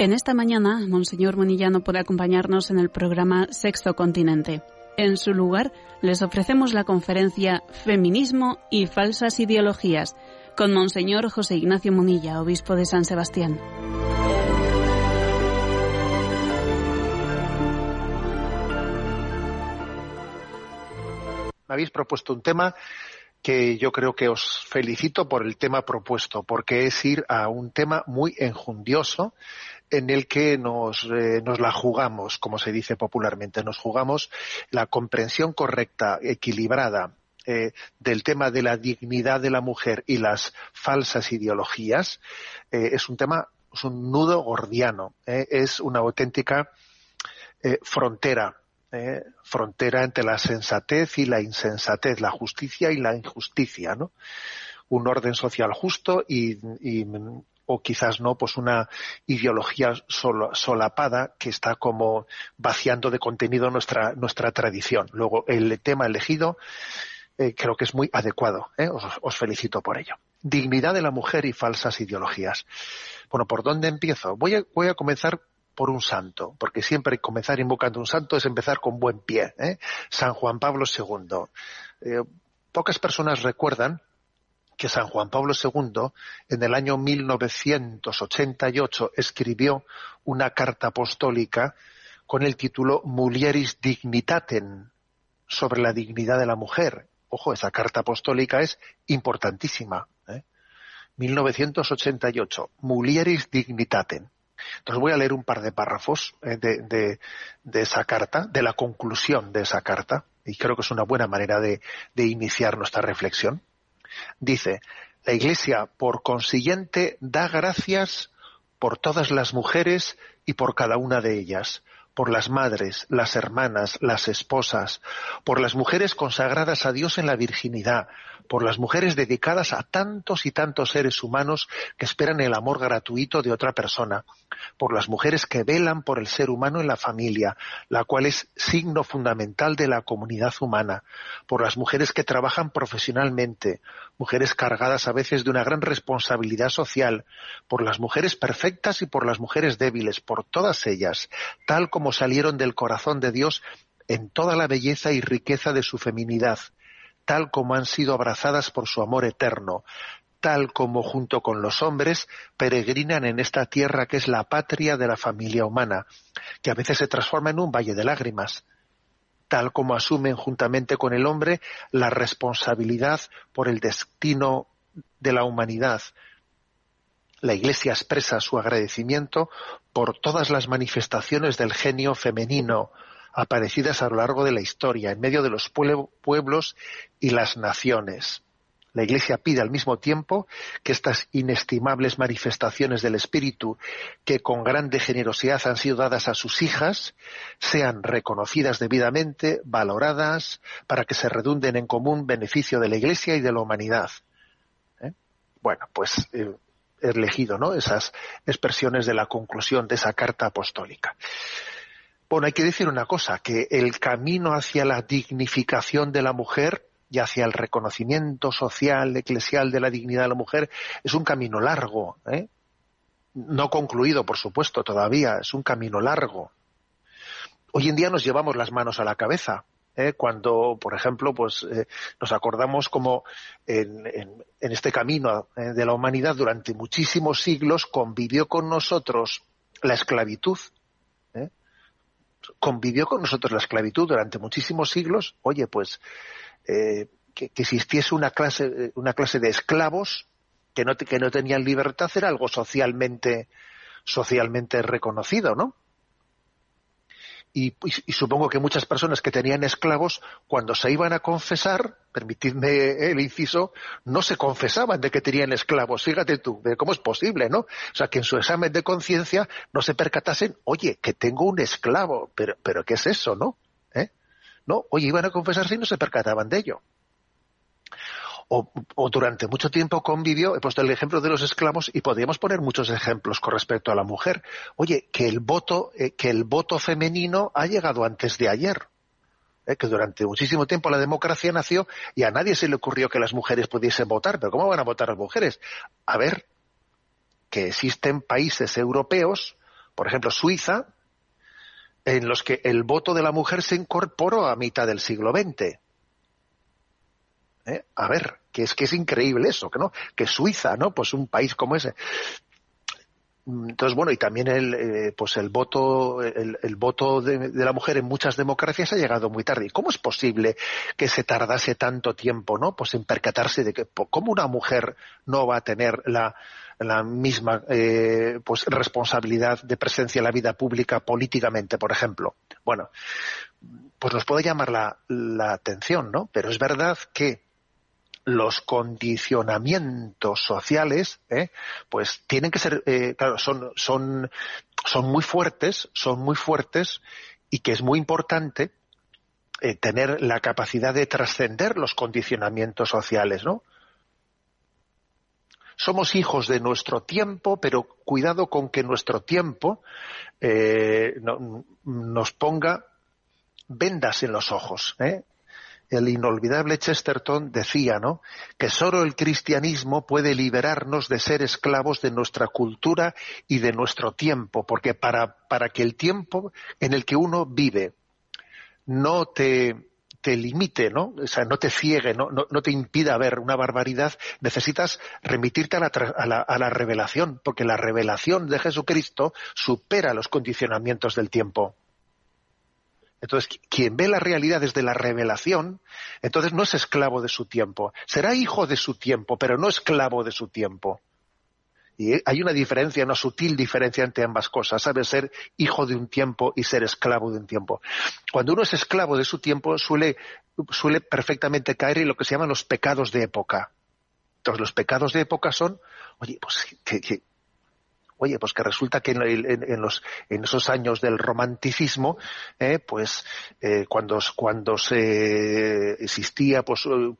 En esta mañana, Monseñor Monillano puede acompañarnos en el programa Sexto Continente. En su lugar, les ofrecemos la conferencia Feminismo y falsas ideologías con Monseñor José Ignacio Munilla, obispo de San Sebastián. Me habéis propuesto un tema que yo creo que os felicito por el tema propuesto, porque es ir a un tema muy enjundioso en el que nos, eh, nos la jugamos, como se dice popularmente, nos jugamos la comprensión correcta, equilibrada eh, del tema de la dignidad de la mujer y las falsas ideologías, eh, es un tema, es un nudo gordiano, es una auténtica frontera, frontera entre la sensatez y la insensatez, la justicia y la injusticia, ¿no? Un orden social justo y, y o quizás no, pues una ideología solapada que está como vaciando de contenido nuestra, nuestra tradición. Luego, el tema elegido eh, creo que es muy adecuado. ¿eh? Os, felicito por ello. Dignidad de la mujer y falsas ideologías. Bueno, ¿por dónde empiezo? Voy a, voy a comenzar por un santo, porque siempre comenzar invocando un santo es empezar con buen pie. ¿eh? San Juan Pablo II. pocas personas recuerdan que San Juan Pablo II en el año 1988 escribió una carta apostólica con el título Mulieris Dignitatem sobre la dignidad de la mujer. Ojo, esa carta apostólica es importantísima. 1988, ¿eh? Mulieris Dignitatem. Entonces voy a leer un par de párrafos ¿eh? de, esa carta, de la conclusión de esa carta, y creo que es una buena manera de iniciar nuestra reflexión. Dice, la Iglesia, por consiguiente, da gracias por todas las mujeres y por cada una de ellas, por las madres, las hermanas, las esposas, por las mujeres consagradas a Dios en la virginidad, por las mujeres dedicadas a tantos y tantos seres humanos que esperan el amor gratuito de otra persona, por las mujeres que velan por el ser humano en la familia, la cual es signo fundamental de la comunidad humana, por las mujeres que trabajan profesionalmente, mujeres cargadas a veces de una gran responsabilidad social, por las mujeres perfectas y por las mujeres débiles, por todas ellas, tal como salieron del corazón de Dios en toda la belleza y riqueza de su feminidad, tal como han sido abrazadas por su amor eterno, tal como junto con los hombres peregrinan en esta tierra que es la patria de la familia humana, que a veces se transforma en un valle de lágrimas, tal como asumen juntamente con el hombre la responsabilidad por el destino de la humanidad. La Iglesia expresa su agradecimiento por todas las manifestaciones del genio femenino, aparecidas a lo largo de la historia, en medio de los pueblos y las naciones. La Iglesia pide al mismo tiempo que estas inestimables manifestaciones del Espíritu, que con grande generosidad han sido dadas a sus hijas, sean reconocidas debidamente, valoradas, para que se redunden en común beneficio de la Iglesia y de la humanidad. ¿Eh? Bueno, pues eh, he elegido ¿no? esas expresiones de la conclusión de esa carta apostólica. Bueno, hay que decir una cosa, que el camino hacia la dignificación de la mujer y hacia el reconocimiento social, eclesial de la dignidad de la mujer es un camino largo, ¿eh? no concluido, por supuesto, todavía, es un camino largo. Hoy en día nos llevamos las manos a la cabeza. ¿eh? Cuando, por ejemplo, pues eh, nos acordamos como en, en este camino de la humanidad durante muchísimos siglos convivió con nosotros la esclavitud, convivió con nosotros la esclavitud durante muchísimos siglos, oye, pues eh, que, existiese una clase, una clase de esclavos que no, que no tenían libertad era algo socialmente, socialmente reconocido, ¿no? Y, supongo que muchas personas que tenían esclavos, cuando se iban a confesar, permitidme el inciso, no se confesaban de que tenían esclavos. Fíjate tú, ¿cómo es posible, no? O sea, que en su examen de conciencia no se percatasen, oye, que tengo un esclavo, pero, pero ¿qué es eso, no? No, oye, iban a confesarse y no se percataban de ello o, durante mucho tiempo convivió, he puesto el ejemplo de los esclavos y podríamos poner muchos ejemplos con respecto a la mujer. Oye, que el voto, eh, que el voto femenino ha llegado antes de ayer. ¿eh? que durante muchísimo tiempo la democracia nació y a nadie se le ocurrió que las mujeres pudiesen votar. Pero ¿cómo van a votar las mujeres? A ver, que existen países europeos, por ejemplo Suiza, en los que el voto de la mujer se incorporó a mitad del siglo XX. ¿Eh? A ver, que es que es increíble eso, que no, que Suiza, ¿no? Pues un país como ese. Entonces, bueno, y también el, eh, pues el voto, el, voto de, la mujer en muchas democracias ha llegado muy tarde. ¿Y cómo es posible que se tardase tanto tiempo, no? Pues en percatarse de que cómo una mujer no va a tener la, la misma eh, pues responsabilidad de presencia en la vida pública políticamente, por ejemplo. Bueno, pues nos puede llamar la, la atención, ¿no? Pero es verdad que los condicionamientos sociales, ¿eh? pues tienen que ser, eh, claro, son, son, son muy fuertes, son muy fuertes y que es muy importante eh, tener la capacidad de trascender los condicionamientos sociales, ¿no? Somos hijos de nuestro tiempo, pero cuidado con que nuestro tiempo nos ponga vendas en los ojos. ¿eh? el inolvidable Chesterton decía, ¿no? Que solo el cristianismo puede liberarnos de ser esclavos de nuestra cultura y de nuestro tiempo, porque para, para que el tiempo en el que uno vive no te, te limite, ¿no? O sea, no te ciegue, ¿no? No, te impida ver una barbaridad, necesitas remitirte a la, a, la, a la revelación, porque la revelación de Jesucristo supera los condicionamientos del tiempo. Entonces, quien ve la realidad desde la revelación, entonces no es esclavo de su tiempo. Será hijo de su tiempo, pero no esclavo de su tiempo. Y hay una diferencia, una sutil diferencia entre ambas cosas. Sabe ser hijo de un tiempo y ser esclavo de un tiempo. Cuando uno es esclavo de su tiempo, suele, suele perfectamente caer en lo que se llaman los pecados de época. Entonces, los pecados de época son, oye, pues que, Oye, pues que resulta que en, los, en esos años del romanticismo, eh, pues eh, cuando, cuando se existía pues, eh,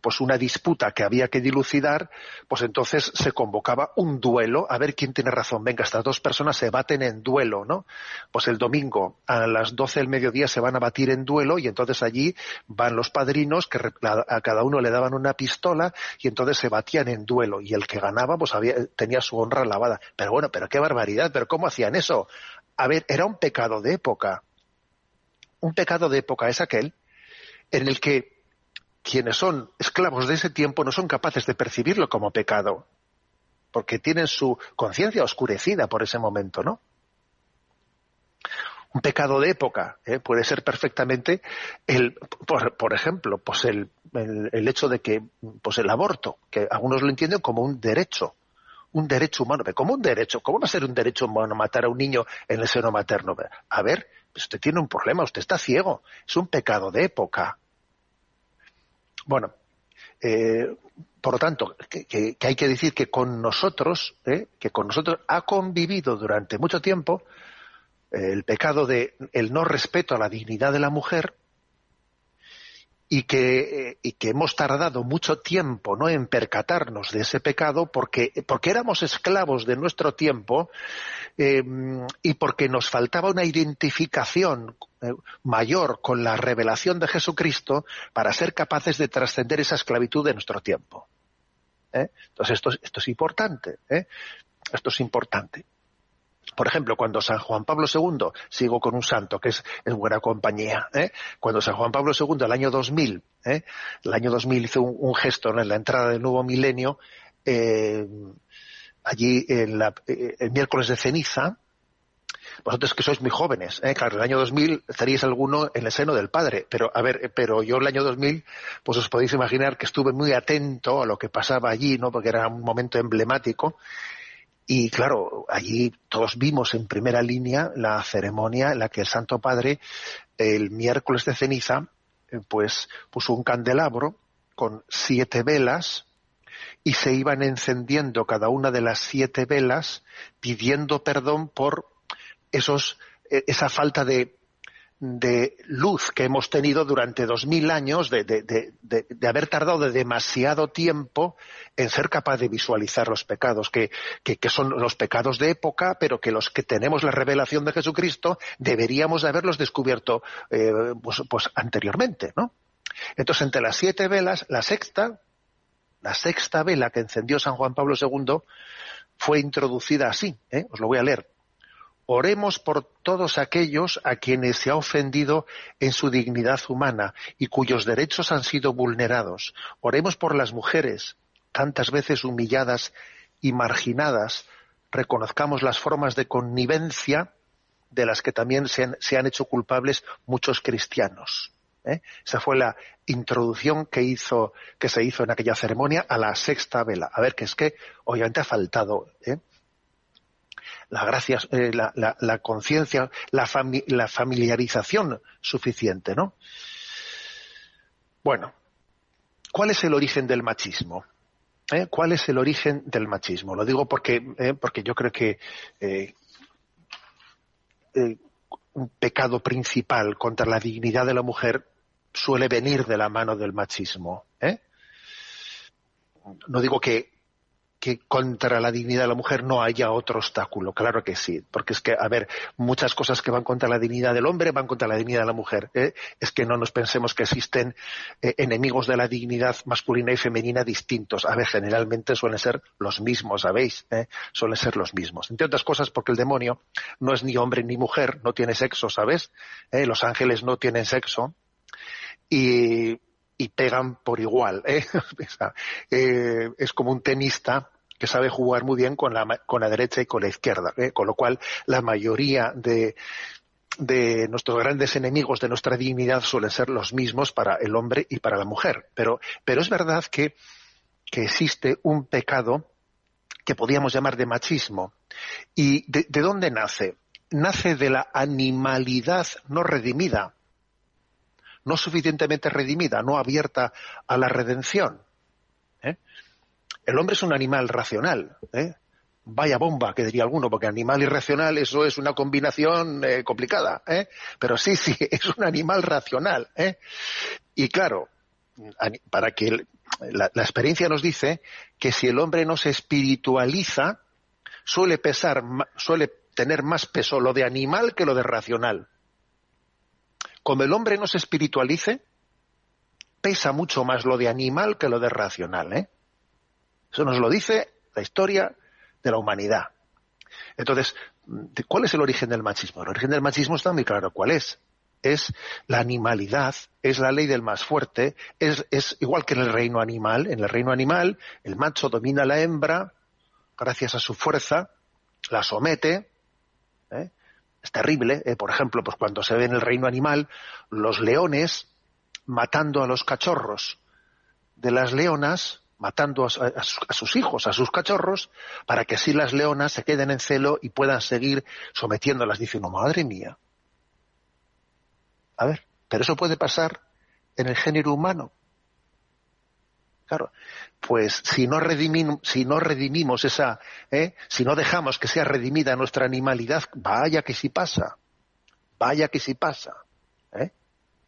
pues una disputa que había que dilucidar, pues entonces se convocaba un duelo, a ver quién tiene razón. Venga, estas dos personas se baten en duelo, ¿no? Pues el domingo a las 12 del mediodía se van a batir en duelo y entonces allí van los padrinos que a cada uno le daban una pistola y entonces se batían en duelo y el que ganaba pues había, tenía su honra lavada pero bueno, pero qué barbaridad, pero ¿cómo hacían eso? A ver, era un pecado de época. Un pecado de época es aquel en el que quienes son esclavos de ese tiempo no son capaces de percibirlo como pecado, porque tienen su conciencia oscurecida por ese momento, ¿no? Un pecado de época ¿eh? puede ser perfectamente el, por, ejemplo, pues el, el, hecho de que, pues el aborto, que algunos lo entienden como un derecho, un derecho humano. ¿Cómo un derecho? ¿Cómo va a ser un derecho humano matar a un niño en el seno materno? A ver, usted tiene un problema, usted está ciego. Es un pecado de época. Bueno, eh, por lo tanto, que, hay que decir que con nosotros, eh, que con nosotros ha convivido durante mucho tiempo eh, el pecado de el no respeto a la dignidad de la mujer y que, eh, y que hemos tardado mucho tiempo ¿no? en percatarnos de ese pecado porque, porque éramos esclavos de nuestro tiempo eh, y porque nos faltaba una identificación eh, mayor con la revelación de Jesucristo para ser capaces de trascender esa esclavitud de nuestro tiempo. Entonces esto, esto es importante. Esto es importante. Por ejemplo, cuando San Juan Pablo II, sigo con un santo que es, buena compañía, ¿eh? cuando San Juan Pablo II, el año 2000, ¿eh? el año 2000 hizo un, gesto en la entrada del nuevo milenio, eh, allí en la, el miércoles de ceniza, vosotros que sois muy jóvenes, ¿eh? claro, el año 2000 estaríais alguno en el seno del Padre, pero a ver, pero yo el año 2000, pues os podéis imaginar que estuve muy atento a lo que pasaba allí, ¿no? Porque era un momento emblemático y claro, allí todos vimos en primera línea la ceremonia en la que el Santo Padre, el miércoles de ceniza, eh, pues puso un candelabro con siete velas y se iban encendiendo cada una de las siete velas pidiendo perdón por esos, e, esa falta de, de luz que hemos tenido durante dos mil años de, de, haber tardado de demasiado tiempo en ser capaz de visualizar los pecados, que, que, son los pecados de época, pero que los que tenemos la revelación de Jesucristo deberíamos de haberlos descubierto eh, pues, pues, anteriormente, ¿no? Entonces, entre las siete velas, la sexta, la sexta vela que encendió San Juan Pablo II fue introducida así, ¿eh? os lo voy a leer. Oremos por todos aquellos a quienes se ha ofendido en su dignidad humana y cuyos derechos han sido vulnerados. Oremos por las mujeres, tantas veces humilladas y marginadas. Reconozcamos las formas de connivencia de las que también se han, hecho culpables muchos cristianos. ¿eh? Esa fue la introducción que hizo, que se hizo en aquella ceremonia a la sexta vela. A ver, que es que obviamente ha faltado ¿eh? La gracia, eh, la, conciencia, la, familiarización suficiente, ¿no? Bueno, ¿cuál es el origen del machismo? ¿Eh? ¿Cuál es el origen del machismo? Lo digo porque, ¿eh? porque yo creo que un pecado principal contra la dignidad de la mujer suele venir de la mano del machismo. No digo que que contra la dignidad de la mujer no haya otro obstáculo. Claro que sí, porque es que, a ver, muchas cosas que van contra la dignidad del hombre van contra la dignidad de la mujer. ¿eh? Es que no nos pensemos que existen eh, enemigos de la dignidad masculina y femenina distintos. A ver, generalmente suelen ser los mismos, ¿sabéis? ¿Eh? Suelen ser los mismos. Entre otras cosas porque el demonio no es ni hombre ni mujer, no tiene sexo, ¿sabes? Los ángeles no tienen sexo. Y y pegan por igual. ¿eh? ¿eh? es como un tenista que sabe jugar muy bien con la, con la derecha y con la izquierda, ¿eh? con lo cual la mayoría de, de nuestros grandes enemigos de nuestra dignidad suelen ser los mismos para el hombre y para la mujer. Pero, pero es verdad que, que existe un pecado que podríamos llamar de machismo. ¿Y de, de dónde nace? Nace de la animalidad no redimida no suficientemente redimida, no abierta a la redención. ¿eh? El hombre es un animal racional. ¿eh? Vaya bomba, que diría alguno, porque animal y racional eso es una combinación eh, complicada. Pero sí, sí, es un animal racional. Y claro, para que la, la, experiencia nos dice que si el hombre no se espiritualiza, suele pesar, suele tener más peso lo de animal que lo de racional. Como el hombre no se espiritualice, pesa mucho más lo de animal que lo de racional. ¿eh? Eso nos lo dice la historia de la humanidad. Entonces, ¿cuál es el origen del machismo? El origen del machismo está muy claro cuál es. Es la animalidad, es la ley del más fuerte, es, es igual que en el reino animal. En el reino animal, el macho domina a la hembra, gracias a su fuerza, la somete, ¿eh? Es terrible. ¿eh? por ejemplo, pues cuando se ve en el reino animal los leones matando a los cachorros de las leonas, matando a, sus hijos, a sus cachorros, para que así las leonas se queden en celo y puedan seguir sometiéndolas. Diciendo, madre mía. A ver, pero eso puede pasar en el género humano. Claro, pues si no redimimos, si no redimimos esa, ¿eh? si no dejamos que sea redimida nuestra animalidad, vaya que sí pasa, vaya que sí pasa. ¿eh?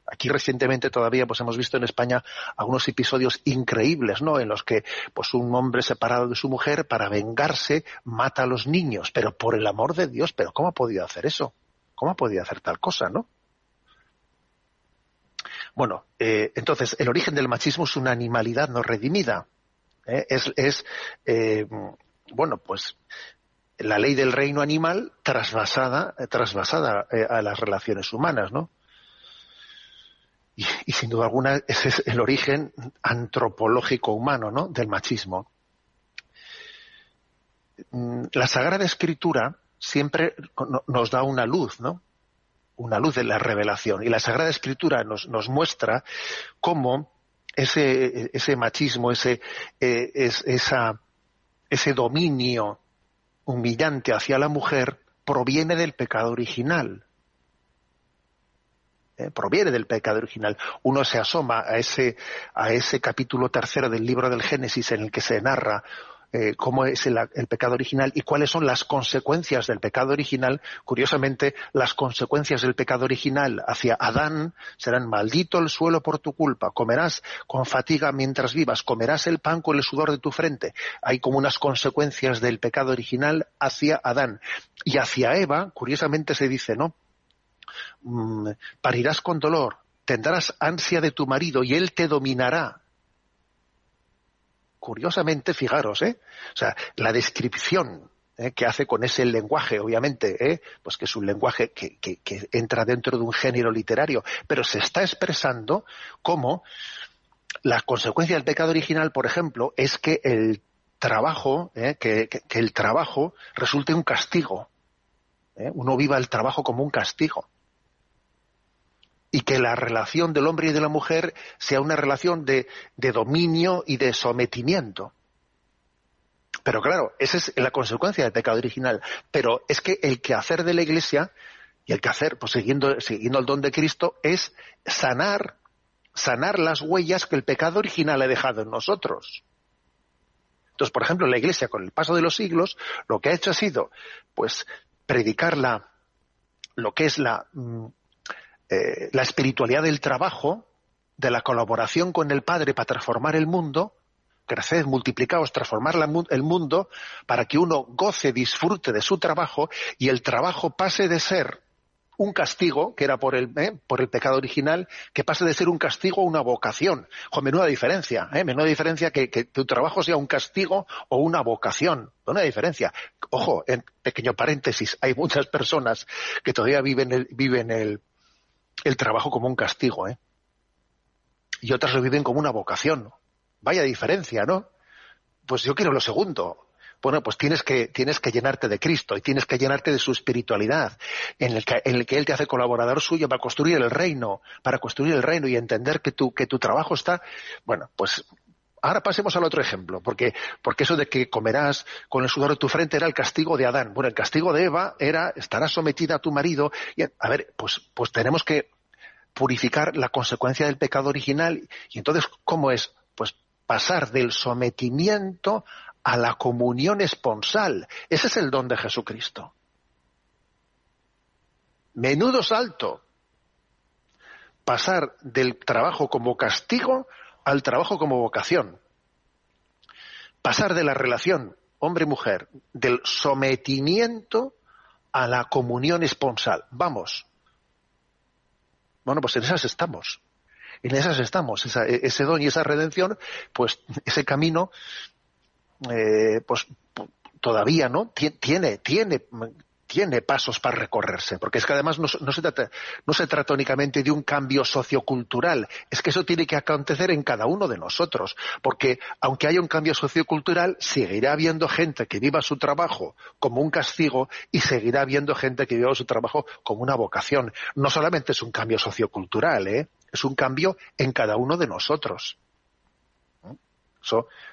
Aquí recientemente todavía pues hemos visto en España algunos episodios increíbles, ¿no? En los que pues un hombre separado de su mujer para vengarse mata a los niños, pero por el amor de Dios, pero ¿cómo ha podido hacer eso? ¿Cómo ha podido hacer tal cosa, no? Bueno, eh, entonces, el origen del machismo es una animalidad no redimida. ¿eh? Es, eh, bueno, pues la ley del reino animal trasvasada, trasvasada a las relaciones humanas, ¿no? Y, y, sin duda alguna ese es el origen antropológico humano, ¿no? Del machismo. Mm, la Sagrada Escritura siempre nos da una luz, ¿no? Una luz de la revelación. Y la Sagrada Escritura nos, nos muestra cómo ese, ese machismo, ese, eh, esa, ese dominio humillante hacia la mujer proviene del pecado original. Eh, proviene del pecado original. Uno se asoma a ese, a ese capítulo tercero del libro del Génesis en el que se narra eh, cómo es el, pecado original y cuáles son las consecuencias del pecado original, curiosamente, las consecuencias del pecado original hacia Adán serán maldito el suelo por tu culpa, comerás con fatiga mientras vivas, comerás el pan con el sudor de tu frente. Hay como unas consecuencias del pecado original hacia Adán. Y hacia Eva, curiosamente se dice, ¿no? Mm, parirás con dolor, tendrás ansia de tu marido y él te dominará curiosamente, fijaros, ¿eh? O sea, la descripción ¿eh? que hace con ese lenguaje, obviamente, ¿eh? pues que es un lenguaje que, entra dentro de un género literario, pero se está expresando como la consecuencia del pecado original, por ejemplo, es que el trabajo, ¿eh? que, el trabajo resulte un castigo. Uno viva el trabajo como un castigo y que la relación del hombre y de la mujer sea una relación de, dominio y de sometimiento. Pero claro, esa es la consecuencia del pecado original. Pero es que el quehacer de la Iglesia y el quehacer, pues siguiendo, siguiendo el don de Cristo, es sanar, sanar las huellas que el pecado original ha dejado en nosotros. Entonces, por ejemplo, la Iglesia, con el paso de los siglos, lo que ha hecho ha sido, pues, predicar la, lo que es la, mm, eh, la espiritualidad del trabajo, de la colaboración con el Padre para transformar el mundo, crecer, multiplicaos, transformar el mundo, para que uno goce, disfrute de su trabajo y el trabajo pase de ser un castigo, que era por el, eh, por el pecado original, que pase de ser un castigo a una vocación. Con menuda diferencia, ¿eh? menuda diferencia que, tu trabajo sea un castigo o una vocación. Una diferencia. Ojo, en pequeño paréntesis, hay muchas personas que todavía viven el, viven el, el trabajo como un castigo, ¿eh? Y otras lo viven como una vocación. Vaya diferencia, ¿no? Pues yo quiero lo segundo. Bueno, pues tienes que, tienes que llenarte de Cristo y tienes que llenarte de su espiritualidad, en el, que, en el que Él te hace colaborador suyo para construir el reino, para construir el reino y entender que tu, que tu trabajo está, bueno, pues Ahora pasemos al otro ejemplo, porque, porque eso de que comerás con el sudor de tu frente era el castigo de Adán. Bueno, el castigo de Eva era estarás sometida a tu marido. Y, a ver, pues, pues tenemos que purificar la consecuencia del pecado original. Y entonces, ¿cómo es? Pues pasar del sometimiento a la comunión esponsal. Ese es el don de Jesucristo. Menudo salto. Pasar del trabajo como castigo al trabajo como vocación. Pasar de la relación hombre-mujer, del sometimiento a la comunión esponsal. Vamos. Bueno, pues en esas estamos. En esas estamos. ese don y esa redención, pues ese camino, eh, pues todavía no tiene, tiene tiene pasos para recorrerse, porque es que además no, se trata, no se trata únicamente de un cambio sociocultural, es que eso tiene que acontecer en cada uno de nosotros, porque aunque haya un cambio sociocultural, seguirá habiendo gente que viva su trabajo como un castigo y seguirá habiendo gente que viva su trabajo como una vocación. No solamente es un cambio sociocultural, ¿eh? es un cambio en cada uno de nosotros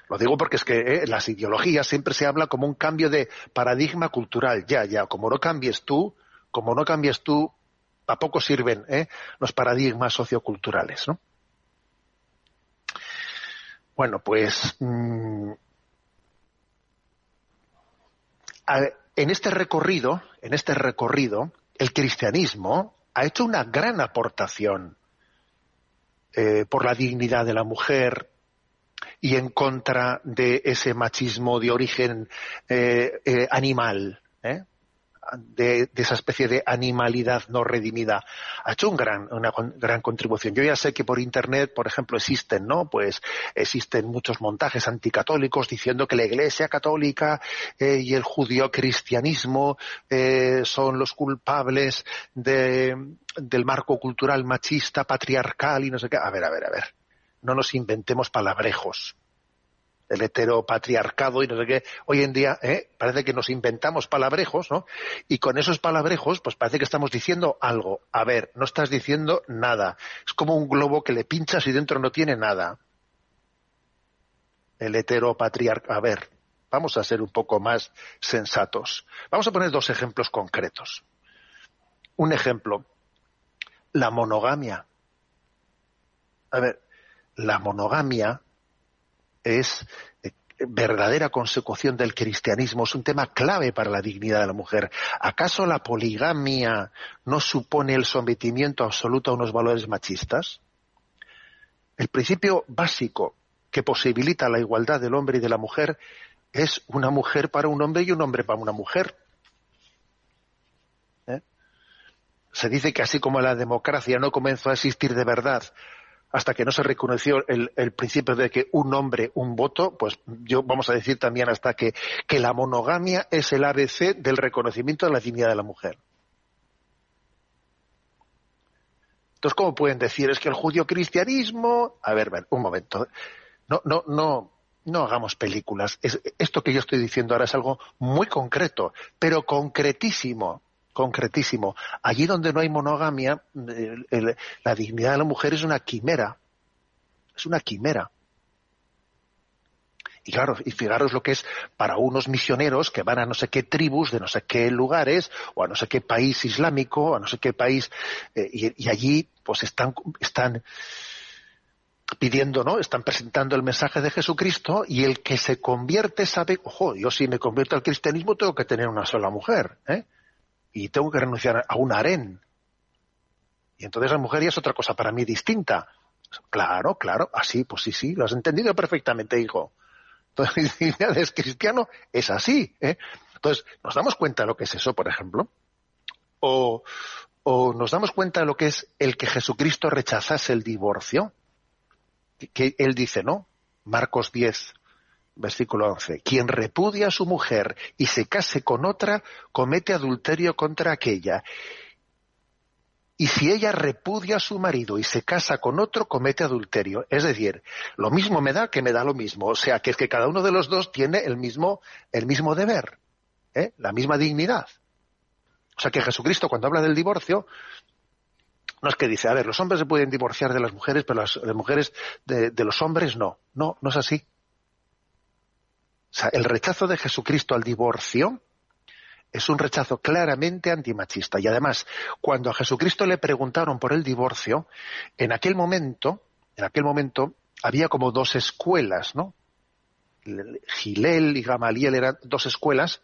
lo digo porque es que eh, las ideologías siempre se habla como un cambio de paradigma cultural. Ya, ya, como no cambies tú, como no cambies tú, a poco sirven eh, los paradigmas socioculturales, ¿no? Bueno, pues mm, en este recorrido, en este recorrido, el cristianismo ha hecho una gran aportación eh, por la dignidad de la mujer, y en contra de ese machismo de origen eh, eh, animal, ¿eh? de, esa especie de animalidad no redimida, ha hecho un gran, una gran contribución. Yo ya sé que por Internet, por ejemplo, existen, ¿no? Pues existen muchos montajes anticatólicos diciendo que la Iglesia católica y el judío-cristianismo son los culpables de, del marco cultural machista, patriarcal y no sé qué. A ver, a ver, a ver no nos inventemos palabrejos. El heteropatriarcado y no sé qué. Hoy en día ¿eh? parece que nos inventamos palabrejos, ¿no? Y con esos palabrejos, pues parece que estamos diciendo algo. A ver, no estás diciendo nada. Es como un globo que le pinchas y dentro no tiene nada. El heteropatriarcado. A ver, vamos a ser un poco más sensatos. Vamos a poner dos ejemplos concretos. Un ejemplo, la monogamia. A ver, la monogamia es, verdadera consecución del cristianismo, es un tema clave para la dignidad de la mujer. ¿Acaso la poligamia no supone el sometimiento absoluto a unos valores machistas? El principio básico que posibilita la igualdad del hombre y de la mujer es una mujer para un hombre y un hombre para una mujer. ¿Eh? Se dice que así como la democracia no comenzó a existir de verdad hasta que no se reconoció el, principio de que un hombre, un voto, pues yo vamos a decir también hasta que, que la monogamia es el ABC del reconocimiento de la dignidad de la mujer. Entonces, ¿cómo pueden decir? Es que el judío cristianismo. A ver, un momento. No, no, no, no hagamos películas. esto que yo estoy diciendo ahora es algo muy concreto, pero concretísimo concretísimo. Allí donde no hay monogamia, la dignidad de la mujer es una quimera. Es una quimera. Y claro, y fijaros lo que es para unos misioneros que van a no sé qué tribus de no sé qué lugares o a no sé qué país islámico o a no sé qué país eh, y, allí pues están están pidiendo, ¿no? Están presentando el mensaje de Jesucristo y el que se convierte sabe, ojo, yo si me convierto al cristianismo tengo que tener una sola mujer, ¿eh? Y tengo que renunciar a un harén. Y entonces la mujer ya es otra cosa para mí distinta. Claro, claro, así, pues sí, sí, lo has entendido perfectamente, hijo. Entonces, es cristiano, es así. ¿eh? Entonces, ¿nos damos cuenta de lo que es eso, por ejemplo? O, o nos damos cuenta de lo que es el que Jesucristo rechazase el divorcio. Que él dice, ¿no? Marcos 10, versículo 11, quien repudia a su mujer y se case con otra, comete adulterio contra aquella. Y si ella repudia a su marido y se casa con otro, comete adulterio. Es decir, lo mismo me da que me da lo mismo. O sea, que es que cada uno de los dos tiene el mismo, el mismo deber, ¿eh? la misma dignidad. O sea, que Jesucristo cuando habla del divorcio, no es que dice, a ver, los hombres se pueden divorciar de las mujeres, pero las, mujeres de los hombres no. No, no es así. O sea, el rechazo de Jesucristo al divorcio es un rechazo claramente antimachista. Y además, cuando a Jesucristo le preguntaron por el divorcio, en aquel momento, en aquel momento, había como dos escuelas, ¿no? Gilel y Gamaliel eran dos escuelas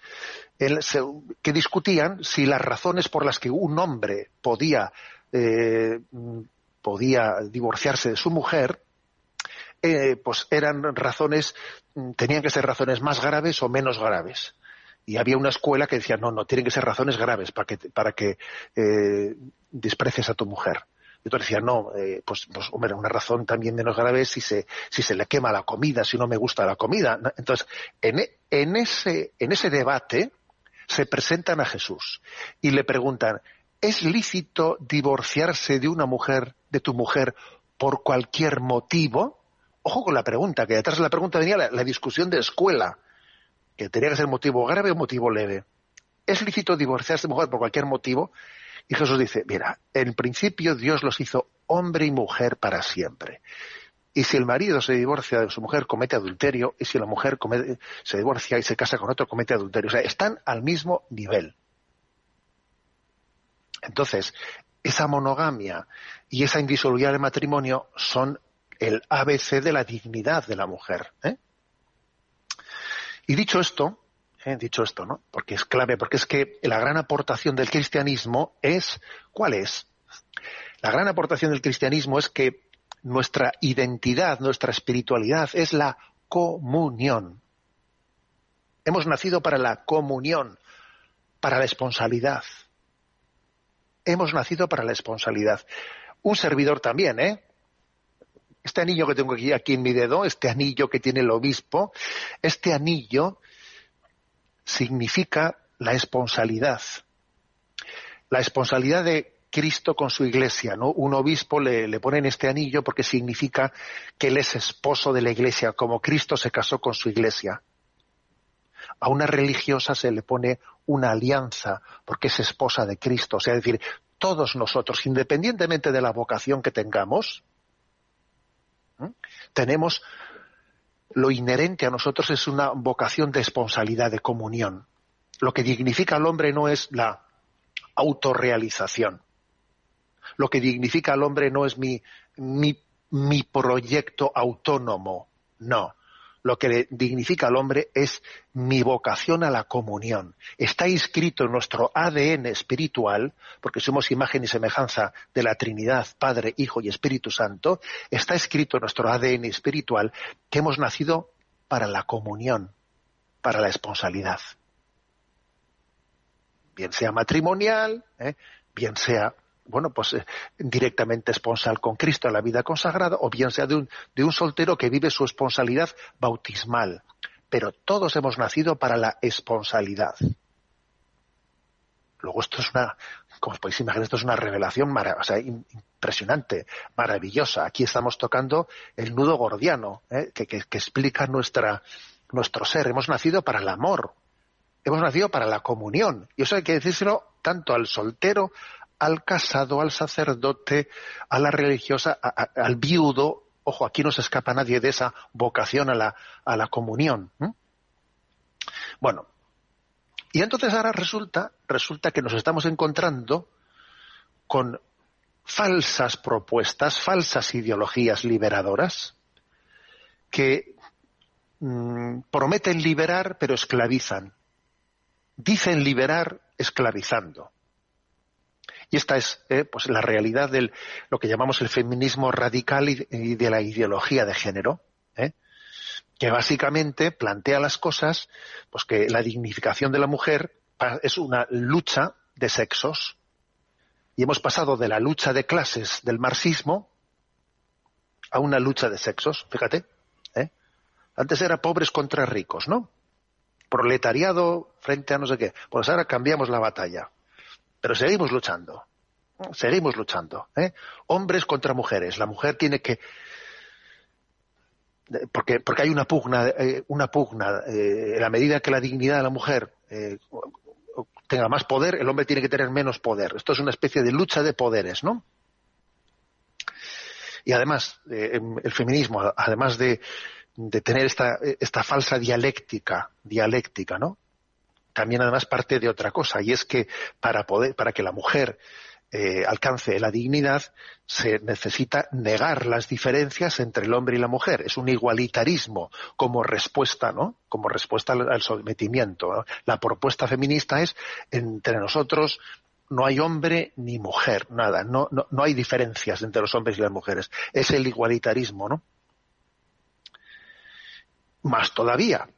que discutían si las razones por las que un hombre podía, eh, podía divorciarse de su mujer eh, pues eran razones, mm, tenían que ser razones más graves o menos graves. Y había una escuela que decía, no, no, tienen que ser razones graves para que, para que eh, desprecies a tu mujer. Y otro decía, no, eh, pues, pues, hombre, una razón también menos grave es si se, si se le quema la comida, si no me gusta la comida. Entonces, en, en, ese, en ese debate se presentan a Jesús y le preguntan, ¿es lícito divorciarse de una mujer, de tu mujer, por cualquier motivo? Ojo con la pregunta, que detrás de la pregunta venía la, discusión de escuela, que tenía que ser motivo grave o motivo leve. ¿Es lícito divorciarse de mujer por cualquier motivo? Y Jesús dice, mira, en principio Dios los hizo hombre y mujer para siempre. Y si el marido se divorcia de su mujer, comete adulterio, y si la mujer se divorcia y se casa con otro, comete adulterio. O sea, están al mismo nivel. Entonces, esa monogamia y esa indisolubilidad matrimonio son el ABC de la dignidad de la mujer. ¿eh? Y dicho esto, ¿eh? dicho esto, ¿no? Porque es clave, porque es que la gran aportación del cristianismo es, ¿cuál es? La gran aportación del cristianismo es que nuestra identidad, nuestra espiritualidad es la comunión. Hemos nacido para la comunión, para la responsabilidad. Hemos nacido para la responsabilidad. Un servidor también, ¿eh? Este anillo que tengo aquí, en mi dedo, este anillo que tiene el obispo, este anillo significa la esponsalidad. La esponsalidad de Cristo con su iglesia. Un obispo le, le pone en este anillo porque significa que él es esposo de la iglesia, como Cristo se casó con su iglesia. A una religiosa se le pone una alianza porque es esposa de Cristo. O sea, es decir, todos nosotros, independientemente de la vocación que tengamos, tenemos lo inherente a nosotros es una vocación de esponsalidad, de comunión. Lo que dignifica al hombre no es la autorrealización. Lo que dignifica al hombre no es mi, mi, mi proyecto autónomo, no. Lo que dignifica al hombre es mi vocación a la comunión. Está inscrito en nuestro ADN espiritual, porque somos imagen y semejanza de la Trinidad, Padre, Hijo y Espíritu Santo, está escrito en nuestro ADN espiritual que hemos nacido para la comunión, para la esponsalidad. Bien sea matrimonial, ¿eh? bien sea bueno, pues eh, directamente esponsal con Cristo en la vida consagrada, o bien sea de un, de un soltero que vive su esponsalidad bautismal. Pero todos hemos nacido para la esponsalidad. Luego esto es una, como os podéis imaginar, esto es una revelación impresionante, maravillosa. Aquí estamos tocando el nudo gordiano, ¿eh? que, que, explica nuestra, nuestro ser. Hemos nacido para el amor, hemos nacido para la comunión. Y eso hay que decírselo tanto al soltero al casado, al sacerdote, a la religiosa, al viudo. Ojo, aquí no se escapa nadie de esa vocación a la, a la comunión. Bueno, y entonces ahora resulta, resulta que nos estamos encontrando con falsas propuestas, falsas ideologías liberadoras que mm, prometen liberar pero esclavizan. Dicen liberar esclavizando. Y esta es eh, pues la realidad de lo que llamamos el feminismo radical y, de la ideología de género, ¿eh? que básicamente plantea las cosas, pues que la dignificación de la mujer es una lucha de sexos. Y hemos pasado de la lucha de clases del marxismo a una lucha de sexos, fíjate. ¿eh? Antes era pobres contra ricos, ¿no? Proletariado frente a no sé qué. Pues ahora cambiamos la batalla. Pero seguimos luchando. Seguimos luchando. ¿eh? Hombres contra mujeres. La mujer tiene que. Porque, porque hay una pugna, eh, una pugna. Eh, en la medida que la dignidad de la mujer tenga más poder, el hombre tiene que tener menos poder. Esto es una especie de lucha de poderes, ¿no? Y además, el feminismo, además de, de tener esta, esta falsa dialéctica, dialéctica, ¿no? También además parte de otra cosa, y es que para poder, para que la mujer eh, alcance la dignidad, se necesita negar las diferencias entre el hombre y la mujer. Es un igualitarismo como respuesta, ¿no? Como respuesta al, sometimiento. La propuesta feminista es entre nosotros no hay hombre ni mujer, nada. No, no, no hay diferencias entre los hombres y las mujeres. Es el igualitarismo, ¿no? Más todavía,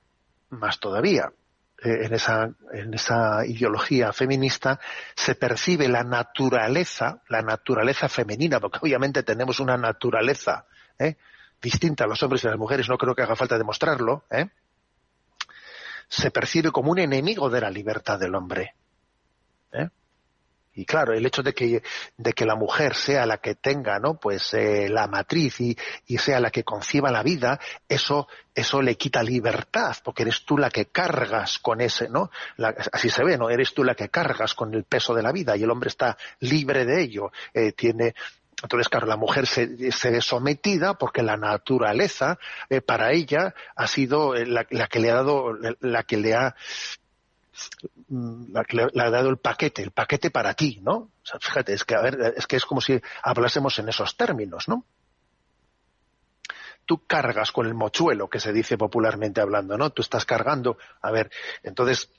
más todavía. Eh, en esa, en esa ideología feminista se percibe la naturaleza, la naturaleza femenina, porque obviamente tenemos una naturaleza ¿eh? distinta a los hombres y a las mujeres, no creo que haga falta demostrarlo, ¿eh? se percibe como un enemigo de la libertad del hombre. ¿eh? Y claro, el hecho de que, de que la mujer sea la que tenga, ¿no? Pues eh, la matriz y, y, sea la que conciba la vida, eso, eso le quita libertad, porque eres tú la que cargas con ese, ¿no? así se ve, ¿no? Eres tú la que cargas con el peso de la vida y el hombre está libre de ello. Eh, tiene, entonces, claro, la mujer se, se ve sometida porque la naturaleza eh, para ella ha sido la, la, que le ha dado, la que le ha Mm, le, ha dado el paquete, el paquete para ti, ¿no? fíjate, es que, a ver, es que es como si hablásemos en esos términos, ¿no? Tú cargas con el mochuelo, que se dice popularmente hablando, ¿no? Tú estás cargando, a ver, entonces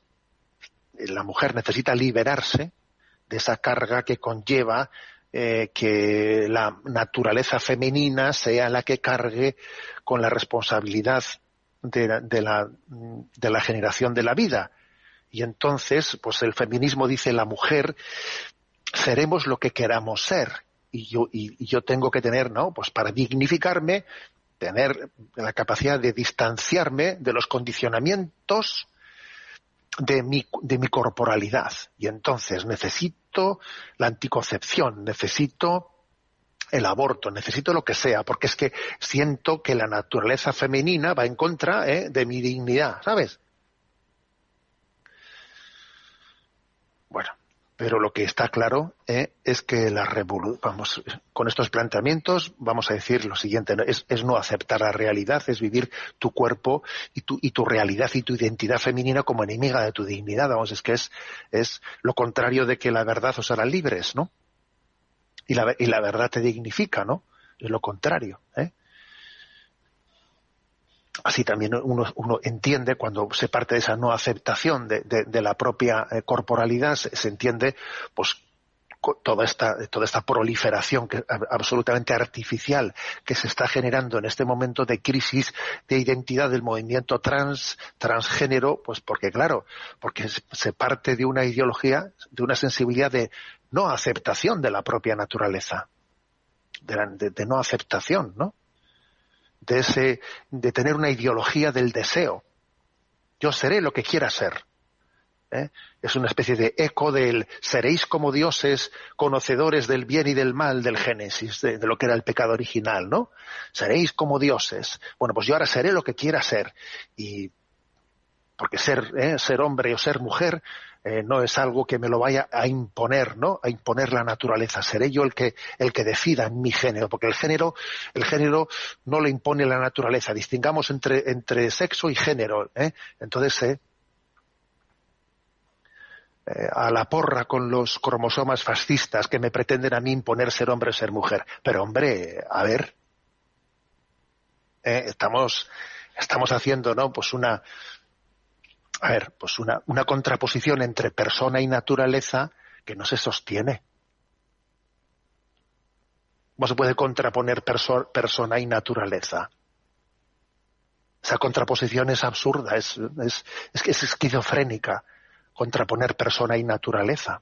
la mujer necesita liberarse de esa carga que conlleva eh, que la naturaleza femenina sea la que cargue con la responsabilidad de la, de la generación de la vida y entonces, pues el feminismo dice la mujer, seremos lo que queramos ser. Y yo, y, yo tengo que tener, ¿no? Pues para dignificarme, tener la capacidad de distanciarme de los condicionamientos de mi, de mi corporalidad. Y entonces necesito la anticoncepción, necesito el aborto, necesito lo que sea, porque es que siento que la naturaleza femenina va en contra ¿eh? de mi dignidad, ¿sabes? Bueno, pero lo que está claro eh, es que la vamos, con estos planteamientos vamos a decir lo siguiente, es, no aceptar la realidad, es vivir tu cuerpo y tu, y tu realidad y tu identidad femenina como enemiga de tu dignidad, vamos, es que es, es lo contrario de que la verdad os hará libres, ¿no? Y la, y la verdad te dignifica, ¿no? Es lo contrario, ¿eh? Así también uno, entiende cuando se parte de esa no aceptación de, la propia eh, corporalidad, se, entiende pues toda esta, toda esta proliferación que, absolutamente artificial que se está generando en este momento de crisis de identidad del movimiento trans, transgénero, pues porque claro, porque se parte de una ideología, de una sensibilidad de no aceptación de la propia naturaleza, de no aceptación, ¿no? De ese, de tener una ideología del deseo. Yo seré lo que quiera ser. ¿eh? Es una especie de eco del seréis como dioses, conocedores del bien y del mal del Génesis, de, lo que era el pecado original, ¿no? Seréis como dioses. Bueno, pues yo ahora seré lo que quiera ser. Y porque ser, ¿eh? ser hombre o ser mujer eh, no es algo que me lo vaya a imponer, ¿no? A imponer la naturaleza. Seré yo el que, el que decida mi género, porque el género, el género no le impone la naturaleza. Distingamos entre, entre sexo y género, ¿eh? Entonces, ¿eh? eh a la porra con los cromosomas fascistas que me pretenden a mí imponer ser hombre o ser mujer. Pero hombre, a ver, estamos, estamos haciendo, ¿no? Pues una, a ver, pues una, una contraposición entre persona y naturaleza que no se sostiene. ¿Cómo se puede contraponer persona y naturaleza? Esa contraposición es absurda, es, es, es, es esquizofrénica, contraponer persona y naturaleza.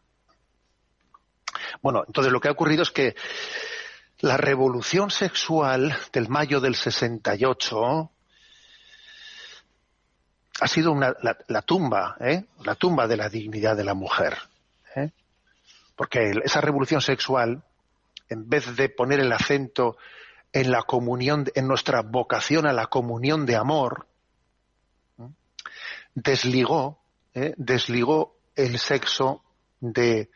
Bueno, entonces lo que ha ocurrido es que la revolución sexual del mayo del 68 ha sido la, tumba, ¿eh? la tumba de la dignidad de la mujer. ¿eh? Porque esa revolución sexual, en vez de poner el acento en la comunión, en nuestra vocación a la comunión de amor, desligó, ¿eh? desligó el sexo de,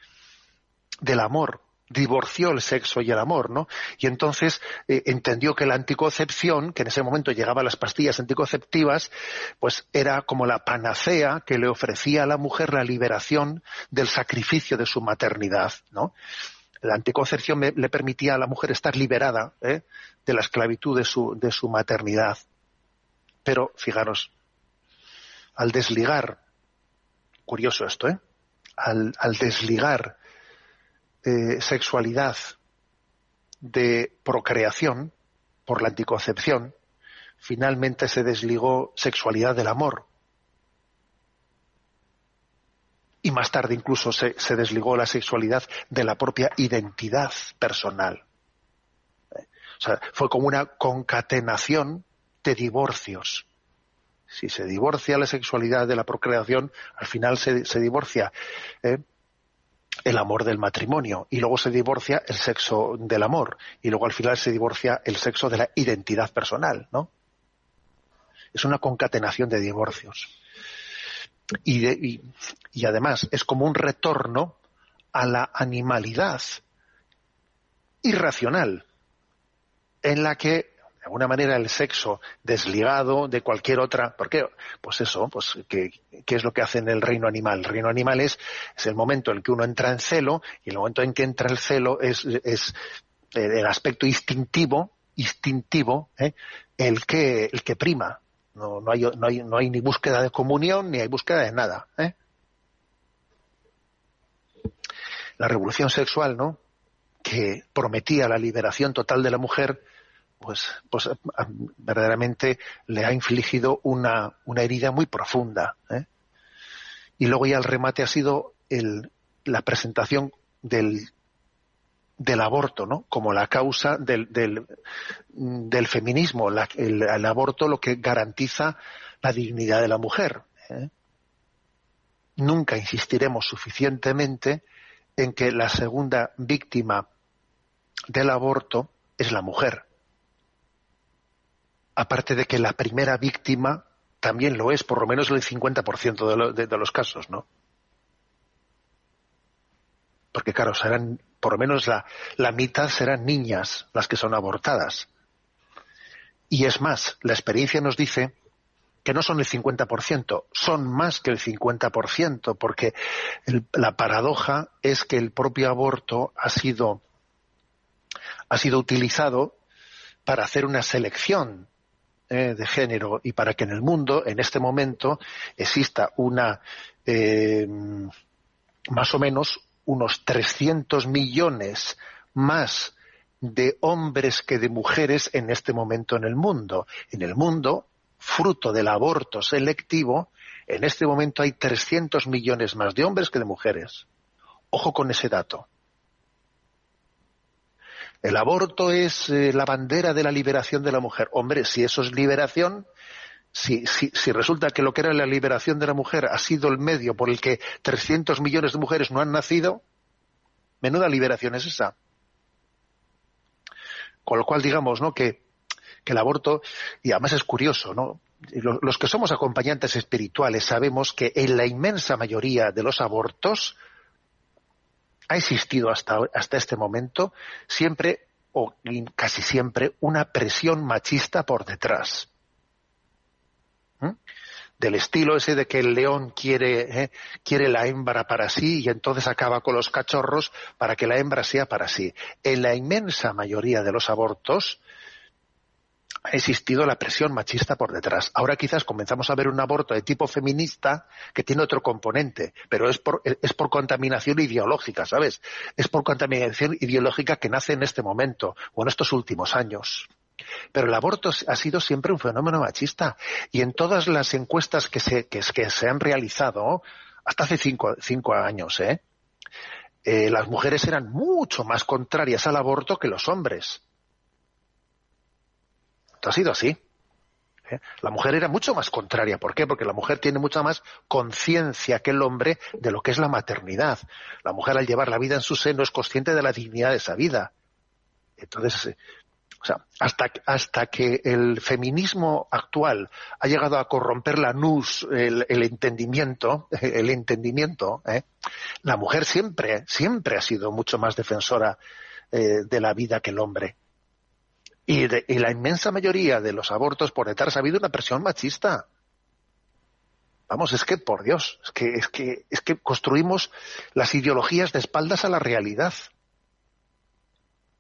del amor divorció el sexo y el amor, ¿no? Y entonces eh, entendió que la anticoncepción, que en ese momento llegaban las pastillas anticonceptivas, pues era como la panacea que le ofrecía a la mujer la liberación del sacrificio de su maternidad, ¿no? La anticoncepción le permitía a la mujer estar liberada ¿eh? de la esclavitud de su, de su maternidad. Pero, fijaros, al desligar, curioso esto, ¿eh? Al, al desligar eh, sexualidad de procreación por la anticoncepción, finalmente se desligó sexualidad del amor. Y más tarde incluso se, desligó la sexualidad de la propia identidad personal. O sea, fue como una concatenación de divorcios. Si se divorcia la sexualidad de la procreación, al final se, divorcia ¿eh? El amor del matrimonio y luego se divorcia el sexo del amor y luego al final se divorcia el sexo de la identidad personal, ¿no? Es una concatenación de divorcios. Y, además es como un retorno a la animalidad irracional en la que de alguna manera el sexo desligado de cualquier otra, ¿por qué? Pues eso, pues ¿qué, es lo que hace en el reino animal? El reino animal es, el momento en que uno entra en celo y el momento en que entra el celo es, es el aspecto instintivo, instintivo, ¿eh? el que el que prima. No, no, hay, no, hay, no hay ni búsqueda de comunión ni hay búsqueda de nada. ¿eh? La revolución sexual, ¿no? que prometía la liberación total de la mujer, pues, pues verdaderamente le ha infligido una, una herida muy profunda. ¿eh? Y luego ya el remate ha sido el, la presentación del, del aborto, ¿no? Como la causa del, del, del feminismo, el, el, aborto lo que garantiza la dignidad de la mujer. ¿eh? Nunca insistiremos suficientemente en que la segunda víctima del aborto es la mujer aparte de que la primera víctima también lo es, por lo menos el 50% de, de, los casos, ¿no? Porque claro, serán, por lo menos la, la mitad serán niñas las que son abortadas. Y es más, la experiencia nos dice que no son el 50%, son más que el 50%, porque la paradoja es que el propio aborto ha sido, ha sido utilizado para hacer una selección eh, de género y para que en el mundo, en este momento, exista una, eh, más o menos, unos 300 millones más de hombres que de mujeres en este momento en el mundo. En el mundo, fruto del aborto selectivo, en este momento hay 300 millones más de hombres que de mujeres. Ojo con ese dato. El aborto es eh, la bandera de la liberación de la mujer. Hombre, si eso es liberación, si, si, si, resulta que lo que era la liberación de la mujer ha sido el medio por el que 300 millones de mujeres no han nacido, menuda liberación es esa. Con lo cual, digamos, ¿no? Que, que el aborto, y además es curioso, ¿no? Los que somos acompañantes espirituales sabemos que en la inmensa mayoría de los abortos ha existido hasta, hasta este momento siempre o casi siempre una presión machista por detrás. ¿Mm? Del estilo ese de que el león quiere, ¿eh? quiere la hembra para sí y entonces acaba con los cachorros para que la hembra sea para sí. En la inmensa mayoría de los abortos, ha existido la presión machista por detrás. Ahora quizás comenzamos a ver un aborto de tipo feminista que tiene otro componente, pero es por, es por contaminación ideológica, ¿sabes? Es por contaminación ideológica que nace en este momento o en estos últimos años. Pero el aborto ha sido siempre un fenómeno machista y en todas las encuestas que se, que, se han realizado, hasta hace cinco, cinco años, ¿eh? Eh, las mujeres eran mucho más contrarias al aborto que los hombres ha sido así. ¿eh? La mujer era mucho más contraria. ¿Por qué? Porque la mujer tiene mucha más conciencia que el hombre de lo que es la maternidad. La mujer al llevar la vida en su seno es consciente de la dignidad de esa vida. Entonces, eh, o sea, hasta, hasta que el feminismo actual ha llegado a corromper la nus, el, entendimiento, el entendimiento, ¿eh? la mujer siempre, siempre ha sido mucho más defensora de la vida que el hombre. Y, de, la inmensa mayoría de los abortos por detrás ha habido una presión machista. Vamos, es que por Dios, es que, es que, es que construimos las ideologías de espaldas a la realidad.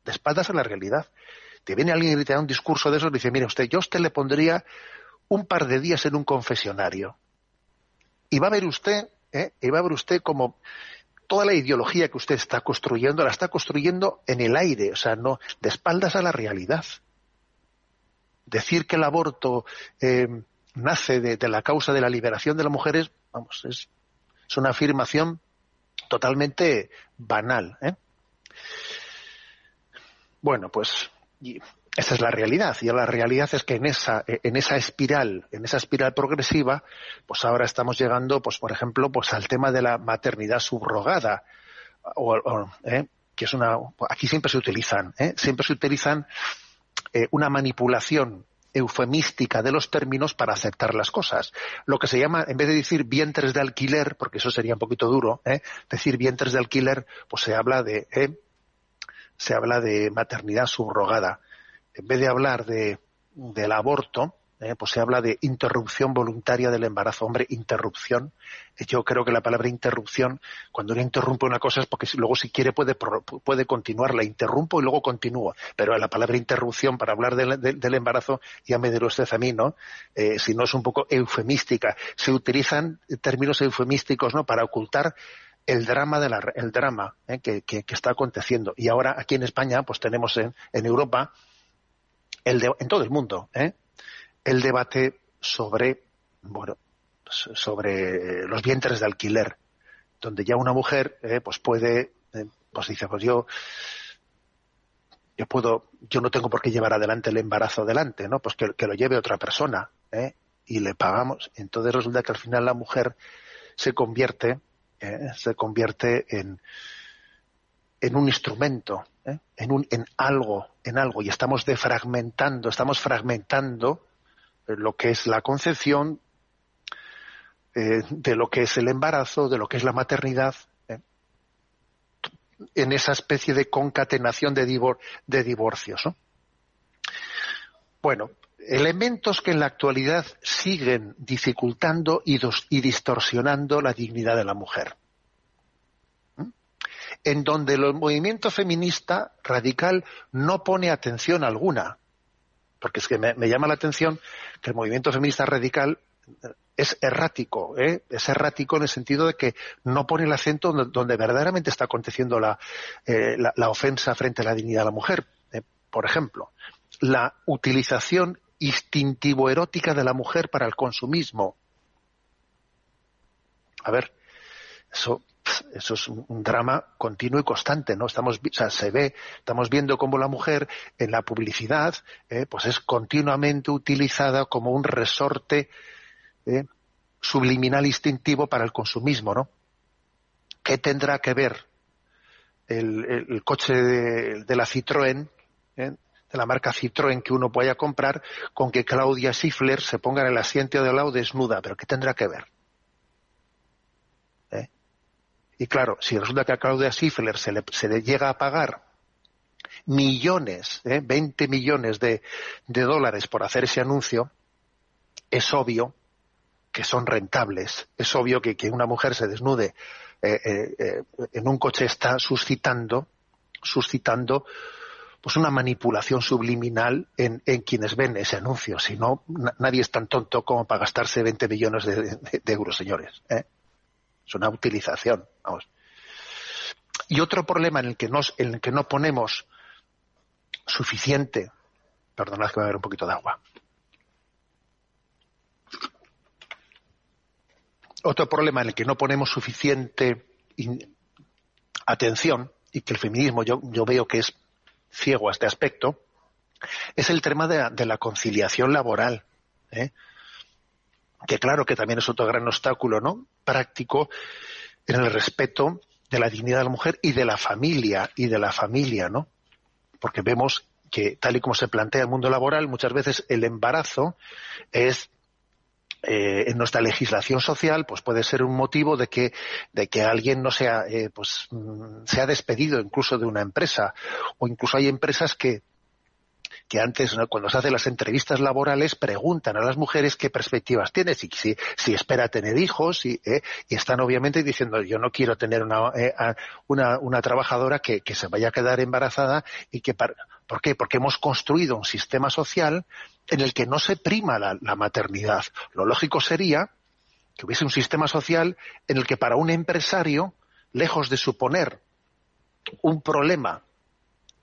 De espaldas a la realidad. Te viene alguien y te da un discurso de esos y dice, mire usted, yo a usted le pondría un par de días en un confesionario. Y va a ver usted, ¿eh? y va a ver usted como toda la ideología que usted está construyendo la está construyendo en el aire, o sea, no de espaldas a la realidad. Decir que el aborto eh, nace de, la causa de la liberación de las mujeres, vamos, es, una afirmación totalmente banal. ¿eh? Bueno, pues esa es la realidad. Y la realidad es que en esa, en esa espiral, en esa espiral progresiva, pues ahora estamos llegando, pues por ejemplo, pues al tema de la maternidad subrogada, o, ¿eh? que es una, aquí siempre se utilizan, ¿eh? siempre se utilizan eh, una manipulación eufemística de los términos para aceptar las cosas. Lo que se llama, en vez de decir vientres de alquiler, porque eso sería un poquito duro, ¿eh? decir vientres de alquiler, pues se habla de, ¿eh? se habla de maternidad subrogada en vez de hablar de, del aborto, eh, pues se habla de interrupción voluntaria del embarazo. Hombre, interrupción. Eh, yo creo que la palabra interrupción, cuando uno interrumpe una cosa es porque luego si quiere puede, puede continuar. La interrumpo y luego continúo. Pero la palabra interrupción para hablar del embarazo, ya me dirá usted a mí, ¿no? Eh, si no es un poco eufemística. Se utilizan términos eufemísticos, ¿no? Para ocultar el drama de la, el drama que, que, está aconteciendo. Y ahora aquí en España, pues tenemos en, en Europa, en todo el mundo, ¿eh? el debate sobre, bueno, sobre los vientres de alquiler, donde ya una mujer, ¿eh? pues puede, eh, pues dice, pues yo, yo puedo, yo no tengo por qué llevar adelante el embarazo adelante, ¿no? Pues que, lo lleve otra persona, ¿eh? Y le pagamos. Entonces resulta que al final la mujer se convierte, se convierte en, en un instrumento, ¿eh? en, algo, en algo, y estamos defragmentando, estamos fragmentando eh, lo que es la concepción, eh, de lo que es el embarazo, de lo que es la maternidad, en esa especie de concatenación de, divorcios. Bueno, elementos que en la actualidad siguen dificultando y distorsionando la dignidad de la mujer en donde el movimiento feminista radical no pone atención alguna. porque es que me, llama la atención que el movimiento feminista radical es errático, ¿eh? es errático en el sentido de que no pone el acento donde, verdaderamente está aconteciendo eh, la, ofensa frente a la dignidad de la mujer. ¿eh? Por ejemplo, la utilización instintivo-erótica de la mujer para el consumismo. A ver, eso, eso es un drama continuo y constante, ¿no? Estamos, se ve, estamos viendo cómo la mujer en la publicidad, pues es continuamente utilizada como un resorte ¿eh? subliminal instintivo para el consumismo, ¿no? ¿Qué tendrá que ver el, coche de, la Citroën, ¿eh? de la marca Citroën que uno vaya a comprar, con que Claudia Schiffler se ponga en el asiento de al lado desnuda? ¿Pero qué tendrá que ver? ¿Eh? Y claro, si resulta que a Claudia Schiffler se le, se le llega a pagar millones, ¿eh? 20 millones de, dólares por hacer ese anuncio, es obvio que son rentables. Es obvio que que una mujer se desnude eh, eh, eh, en un coche está suscitando, suscitando pues una manipulación subliminal en, quienes ven ese anuncio. Si no, nadie es tan tonto como para gastarse 20 millones de, euros, señores. Es una utilización. Vamos. Y otro problema en el que, nos, en el que no ponemos suficiente, perdonad que voy a ver un poquito de agua. otro problema en el que no ponemos suficiente atención y que el feminismo yo, veo que es ciego a este aspecto, es el tema de, la conciliación laboral. ¿eh? Que claro que también es otro gran obstáculo ¿no? práctico en el respeto de la dignidad de la mujer y de la familia, y de la familia, ¿no? Porque vemos que tal y como se plantea el mundo laboral, muchas veces el embarazo es eh, en nuestra legislación social pues puede ser un motivo de que de que alguien no sea eh, pues mm, sea despedido incluso de una empresa o incluso hay empresas que que antes, cuando se hacen las entrevistas laborales, preguntan a las mujeres qué perspectivas tienen, si, si, espera tener hijos, y, eh, y están obviamente diciendo, yo no quiero tener una, eh, una, una, trabajadora que, que, se vaya a quedar embarazada y que... ¿Por qué? Porque hemos construido un sistema social en el que no se prima la maternidad. Lo lógico sería que hubiese un sistema social en el que para un empresario, lejos de suponer un problema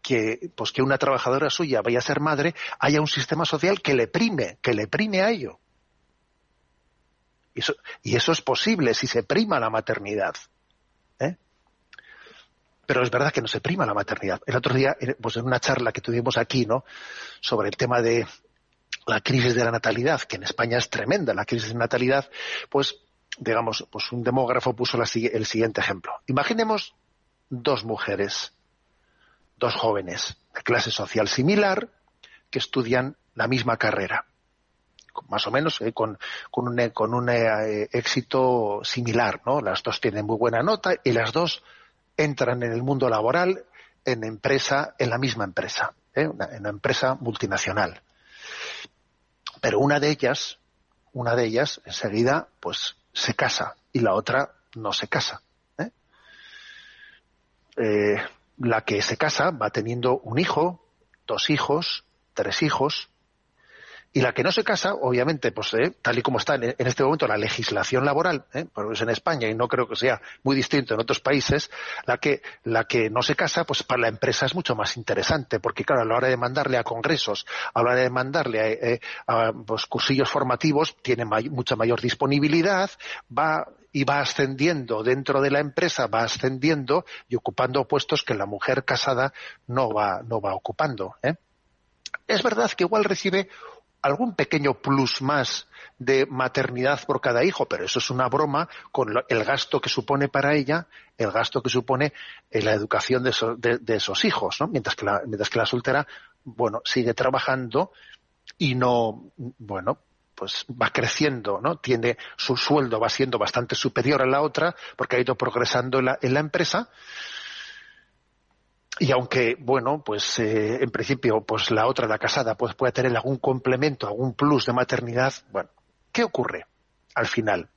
que, pues que una trabajadora suya vaya a ser madre, haya un sistema social que le prime, que le prime a ello. Y eso, es posible si se prima la maternidad. ¿eh? Pero es verdad que no se prima la maternidad. El otro día, pues en una charla que tuvimos aquí, ¿no? Sobre el tema de la crisis de la natalidad, que en España es tremenda la crisis de natalidad, pues, digamos, pues un demógrafo puso el siguiente ejemplo. Imaginemos dos mujeres dos jóvenes de clase social similar que estudian la misma carrera, más o menos eh, con, un, con un eh, éxito similar, ¿no? Las dos tienen muy buena nota y las dos entran en el mundo laboral en empresa, en la misma empresa, ¿eh? una, en una empresa multinacional. Pero una de ellas, una de ellas, enseguida, pues se casa y la otra no se casa. ¿eh? eh la que se casa va teniendo un hijo, dos hijos, tres hijos, y la que no se casa, obviamente, pues eh, tal y como está en, este momento la legislación laboral, eh, porque es en España y no creo que sea muy distinto en otros países, la que, la que no se casa, pues para la empresa es mucho más interesante, porque claro, a la hora de mandarle a congresos, a la hora de mandarle a, eh, pues, cursillos formativos, tiene mucha mayor disponibilidad, va y va ascendiendo dentro de la empresa, va ascendiendo y ocupando puestos que la mujer casada no va, no va ocupando. ¿eh? Es verdad que igual recibe algún pequeño plus más de maternidad por cada hijo, pero eso es una broma con el gasto que supone para ella, el gasto que supone en la educación de, esos hijos, ¿no? Mientras que la, mientras que la soltera, bueno, sigue trabajando y no, bueno, pues va creciendo, ¿no? Tiene su sueldo va siendo bastante superior a la otra porque ha ido progresando en la, empresa. Y aunque, bueno, pues eh, en principio, pues la otra, la casada, pues puede tener algún complemento, algún plus de maternidad, bueno, ¿qué ocurre al final?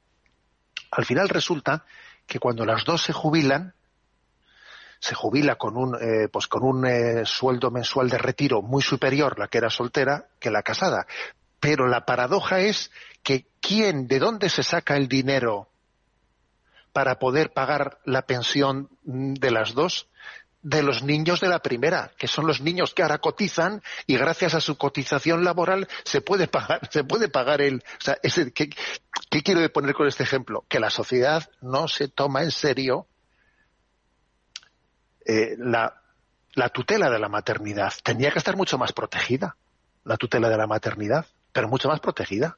Al final resulta que cuando las dos se jubilan, se jubila con un, eh, pues con un eh, sueldo mensual de retiro muy superior la que era soltera que la casada. Pero la paradoja es que quién, de dónde se saca el dinero para poder pagar la pensión de las dos, de los niños de la primera, que son los niños que ahora cotizan y gracias a su cotización laboral se puede pagar, se puede pagar el, o sea, ¿qué, quiero poner con este ejemplo? Que la sociedad no se toma en serio eh, la, la tutela de la maternidad. Tenía que estar mucho más protegida, la tutela de la maternidad, pero mucho más protegida.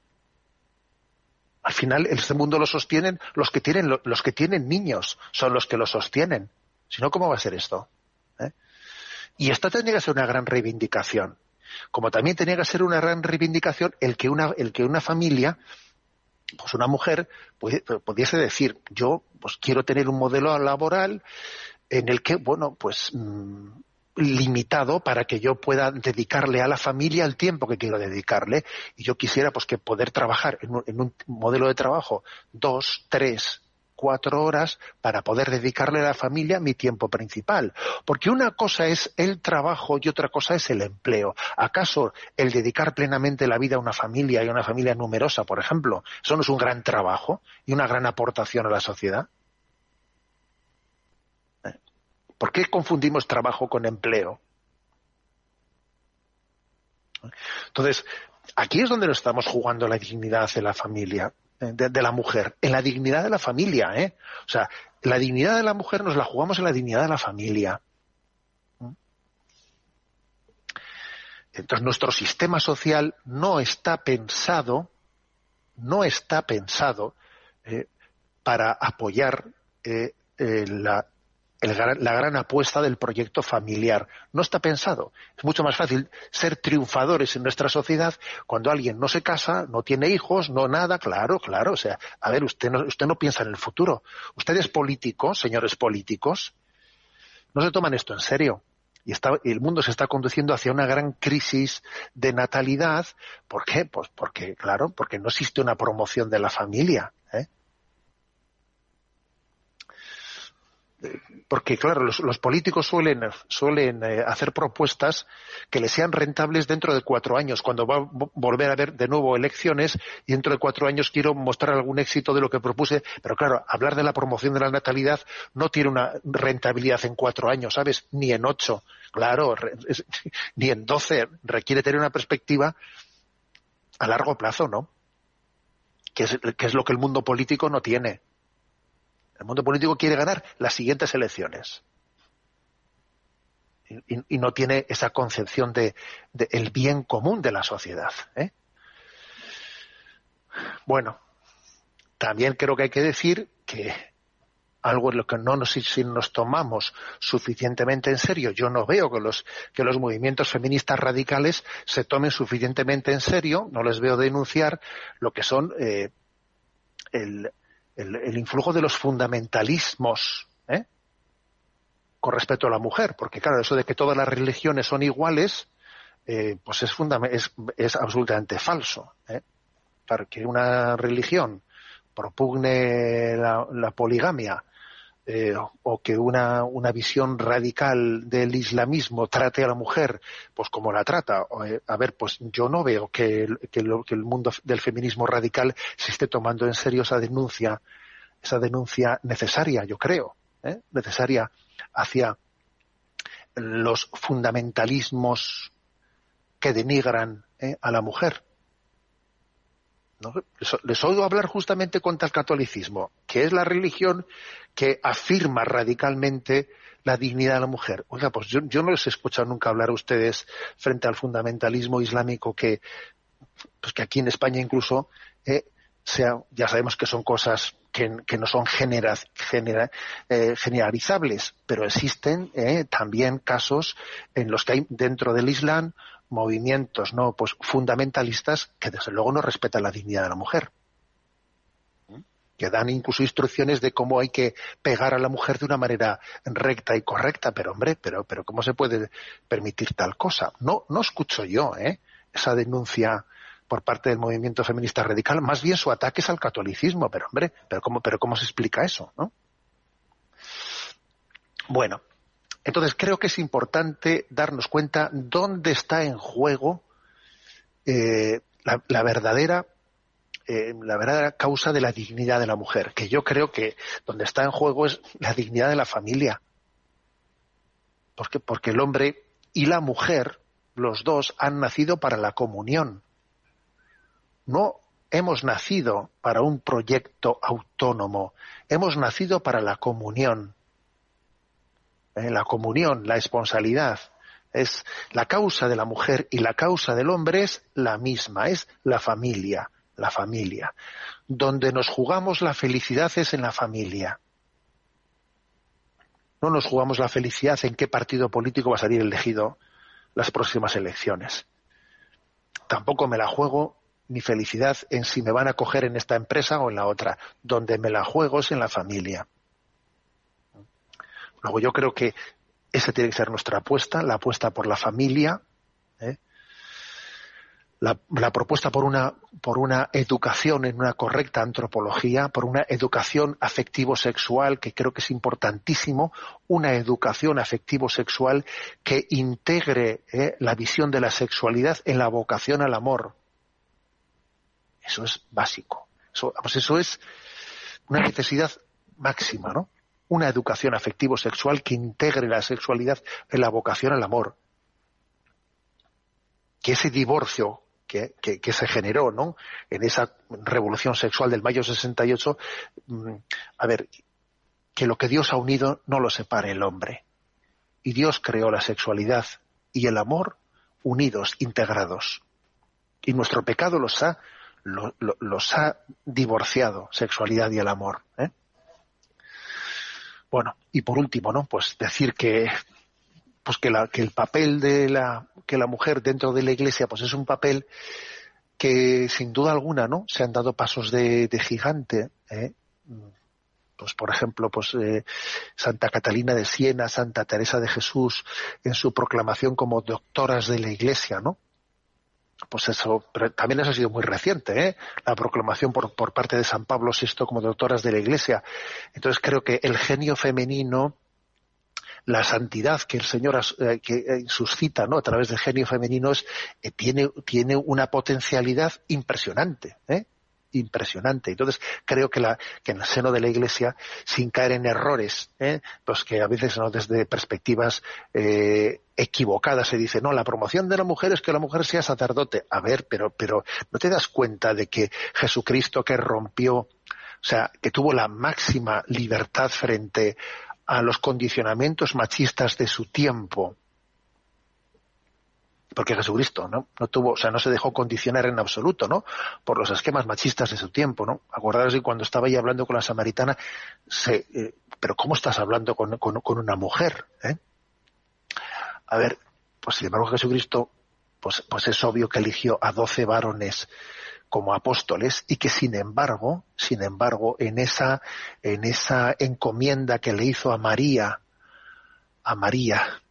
Al final, este mundo lo sostienen los que tienen, los que tienen niños, son los que lo sostienen. Si no, ¿cómo va a ser esto? ¿Eh? Y esto tendría que ser una gran reivindicación. Como también tenía que ser una gran reivindicación el que una, el que una familia, pues una mujer, pudiese decir, yo pues quiero tener un modelo laboral en el que, bueno, pues mm, limitado para que yo pueda dedicarle a la familia el tiempo que quiero dedicarle y yo quisiera pues que poder trabajar en un, en un modelo de trabajo dos, tres, cuatro horas para poder dedicarle a la familia mi tiempo principal. Porque una cosa es el trabajo y otra cosa es el empleo. ¿Acaso el dedicar plenamente la vida a una familia y a una familia numerosa, por ejemplo, eso no es un gran trabajo y una gran aportación a la sociedad? ¿Por qué confundimos trabajo con empleo? Entonces, aquí es donde nos estamos jugando la dignidad de la familia. Eh, de, la mujer, en la dignidad de la familia, ¿eh? O sea, la dignidad de la mujer nos la jugamos en la dignidad de la familia. Entonces nuestro sistema social no está pensado, no está pensado eh, para apoyar eh, la, la gran apuesta del proyecto familiar. No está pensado. Es mucho más fácil ser triunfadores en nuestra sociedad cuando alguien no se casa, no tiene hijos, no nada. Claro, claro. O sea, a ver, usted no, usted no piensa en el futuro. Ustedes políticos, señores políticos, no se toman esto en serio. Y está, el mundo se está conduciendo hacia una gran crisis de natalidad. ¿Por qué? Pues porque, claro, porque no existe una promoción de la familia. ¿eh? Porque claro, los, políticos suelen, suelen eh, hacer propuestas que les sean rentables dentro de cuatro años, cuando va a volver a haber de nuevo elecciones y dentro de cuatro años quiero mostrar algún éxito de lo que propuse, pero claro, hablar de la promoción de la natalidad no tiene una rentabilidad en cuatro años, ¿sabes? Ni en ocho, claro, ni en doce, requiere tener una perspectiva a largo plazo, ¿no? que es lo que el mundo político no tiene. El mundo político quiere ganar las siguientes elecciones. Y, no tiene esa concepción de, el bien común de la sociedad. ¿eh? Bueno, también creo que hay que decir que algo en lo que no nos, tomamos suficientemente en serio. Yo no veo que los, que los movimientos feministas radicales se tomen suficientemente en serio, no les veo denunciar lo que son eh, el, el, influjo de los fundamentalismos ¿eh? con respecto a la mujer, porque claro, eso de que todas las religiones son iguales, eh, pues es, es, es, absolutamente falso. ¿eh? Para que una religión propugne la, poligamia eh, o que una, una, visión radical del islamismo trate a la mujer pues como la trata. a ver, pues yo no veo que, que, el mundo del feminismo radical se esté tomando en serio esa denuncia, esa denuncia necesaria, yo creo, ¿eh? necesaria hacia los fundamentalismos que denigran ¿eh? a la mujer. Les, oigo hablar justamente contra el catolicismo, que es la religión que afirma radicalmente la dignidad de la mujer. Oiga, pues yo, no les he escuchado nunca hablar a ustedes frente al fundamentalismo islámico que, pues que aquí en España incluso eh, sea, ya sabemos que son cosas que, no son eh, generalizables, pero existen eh, también casos en los que hay dentro del Islam movimientos no pues fundamentalistas que desde luego no respetan la dignidad de la mujer que dan incluso instrucciones de cómo hay que pegar a la mujer de una manera recta y correcta, pero hombre, pero, pero ¿cómo se puede permitir tal cosa? No, no escucho yo, ¿eh? esa denuncia por parte del movimiento feminista radical, más bien su ataque es al catolicismo, pero hombre, pero cómo, pero cómo se explica eso, ¿no? Bueno, Entonces creo que es importante darnos cuenta dónde está en juego eh, la, verdadera eh, la verdadera causa de la dignidad de la mujer, que yo creo que donde está en juego es la dignidad de la familia. Porque, porque el hombre y la mujer, los dos, han nacido para la comunión. No hemos nacido para un proyecto autónomo, hemos nacido para la comunión. ¿Eh? la comunión, la esponsalidad. Es la causa de la mujer y la causa del hombre es la misma, es la familia, la familia. Donde nos jugamos la felicidad es en la familia. No nos jugamos la felicidad en qué partido político va a salir elegido las próximas elecciones. Tampoco me la juego mi felicidad en si me van a coger en esta empresa o en la otra. Donde me la juego es en la familia. Luego yo creo que esa tiene que ser nuestra apuesta, la apuesta por la familia, ¿eh? la, propuesta por una, por una educación en una correcta antropología, por una educación afectivo-sexual, que creo que es importantísimo, una educación afectivo-sexual que integre ¿eh? la visión de la sexualidad en la vocación al amor. Eso es básico. Eso, eso es una necesidad máxima, ¿no? Una educación afectivo-sexual que integre la sexualidad en la vocación al amor. Que ese divorcio que, que, se generó ¿no? en esa revolución sexual del mayo 68, mm, a ver, que lo que Dios ha unido no lo separe el hombre. Y Dios creó la sexualidad y el amor unidos, integrados. Y nuestro pecado los ha, los ha divorciado, sexualidad y el amor. ¿eh? Bueno, y por último, ¿no? Pues decir que pues que, la, que el papel de la que la mujer dentro de la iglesia pues es un papel que sin duda alguna no se han dado pasos de, gigante ¿eh? pues por ejemplo pues eh, Santa Catalina de Siena Santa Teresa de Jesús en su proclamación como doctoras de la iglesia no pues eso, pero también eso ha sido muy reciente, ¿eh? la proclamación por, por parte de San Pablo VI como doctoras de la Iglesia. Entonces creo que el genio femenino, la santidad que el Señor eh, que eh, suscita ¿no? a través del genio femenino eh, tiene, tiene una potencialidad impresionante. ¿eh? Impresionante. Entonces, creo que, en el seno de la Iglesia, sin caer en errores, ¿eh? pues que a veces ¿no? desde perspectivas eh, equivocadas se dice, no, la promoción de la mujer es que la mujer sea sacerdote. A ver, pero, pero ¿no te das cuenta de que Jesucristo que rompió, o sea, que tuvo la máxima libertad frente a los condicionamientos machistas de su tiempo, porque Jesucristo ¿no? no tuvo, o sea, no se dejó condicionar en absoluto, ¿no? Por los esquemas machistas de su tiempo, ¿no? Acordaros de cuando estaba ahí hablando con la samaritana, se, eh, pero ¿cómo estás hablando con, con, una mujer? Eh? A ver, pues sin embargo Jesucristo, pues, pues es obvio que eligió a doce varones como apóstoles y que sin embargo, sin embargo, en esa, en esa encomienda que le hizo a María, a María,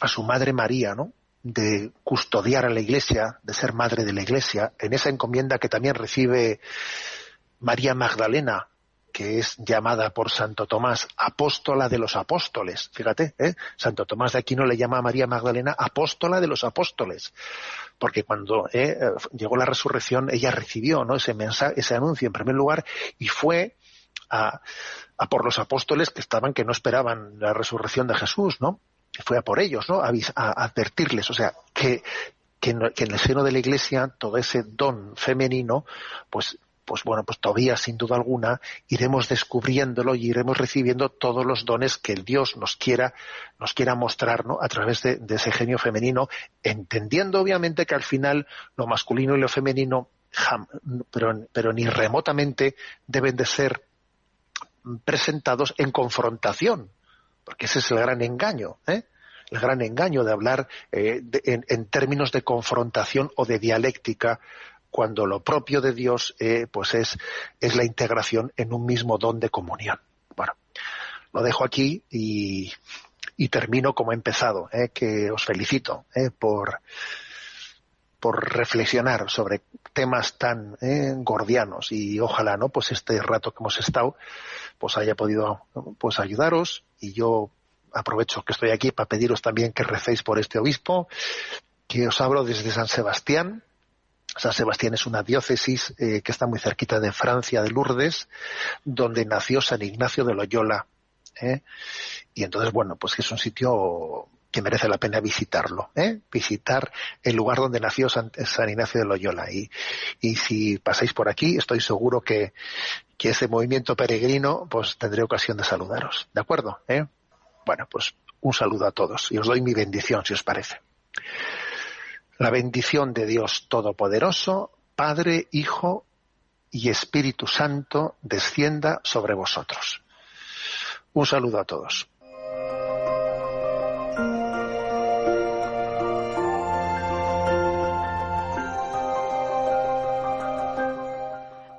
a su madre María, ¿no? De custodiar a la Iglesia, de ser madre de la Iglesia, en esa encomienda que también recibe María Magdalena, que es llamada por Santo Tomás apóstola de los apóstoles. Fíjate, ¿eh? Santo Tomás de Aquino le llama a María Magdalena apóstola de los apóstoles, porque cuando ¿eh? llegó la resurrección ella recibió ¿no? ese mensaje, ese anuncio en primer lugar y fue a, a por los apóstoles que estaban que no esperaban la resurrección de Jesús, ¿no? Fue a por ellos, ¿no? A, advertirles, o sea, que, que, en, el seno de la Iglesia todo ese don femenino, pues pues bueno, pues todavía sin duda alguna iremos descubriéndolo y iremos recibiendo todos los dones que el Dios nos quiera, nos quiera mostrar, ¿no? A través de, ese genio femenino, entendiendo obviamente que al final lo masculino y lo femenino, pero, pero ni remotamente deben de ser presentados en confrontación, porque ese es el gran engaño, ¿eh? el gran engaño de hablar eh, en, términos de confrontación o de dialéctica cuando lo propio de Dios eh, pues es, es la integración en un mismo don de comunión. Bueno, lo dejo aquí y, y termino como he empezado, ¿eh? que os felicito por, por reflexionar sobre temas tan gordianos y ojalá no pues este rato que hemos estado pues haya podido pues ayudaros y yo aprovecho que estoy aquí para pediros también que recéis por este obispo, que os hablo desde San Sebastián. San Sebastián es una diócesis eh, que está muy cerquita de Francia, de Lourdes, donde nació San Ignacio de Loyola. ¿eh? Y entonces, bueno, pues que es un sitio que merece la pena visitarlo, ¿eh? visitar el lugar donde nació San, Ignacio de Loyola. Y, y, si pasáis por aquí, estoy seguro que, que ese movimiento peregrino, pues tendré ocasión de saludaros. ¿De acuerdo? ¿Eh? Bueno, pues un saludo a todos y os doy mi bendición, si os parece. La bendición de Dios Todopoderoso, Padre, Hijo y Espíritu Santo, descienda sobre vosotros. Un saludo a todos.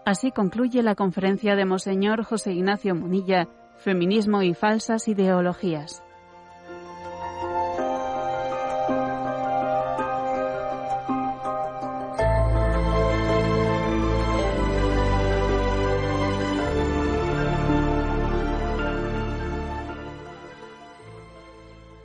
Así concluye la conferencia de Monseñor José Ignacio Munilla, Feminismo y falsas ideologías.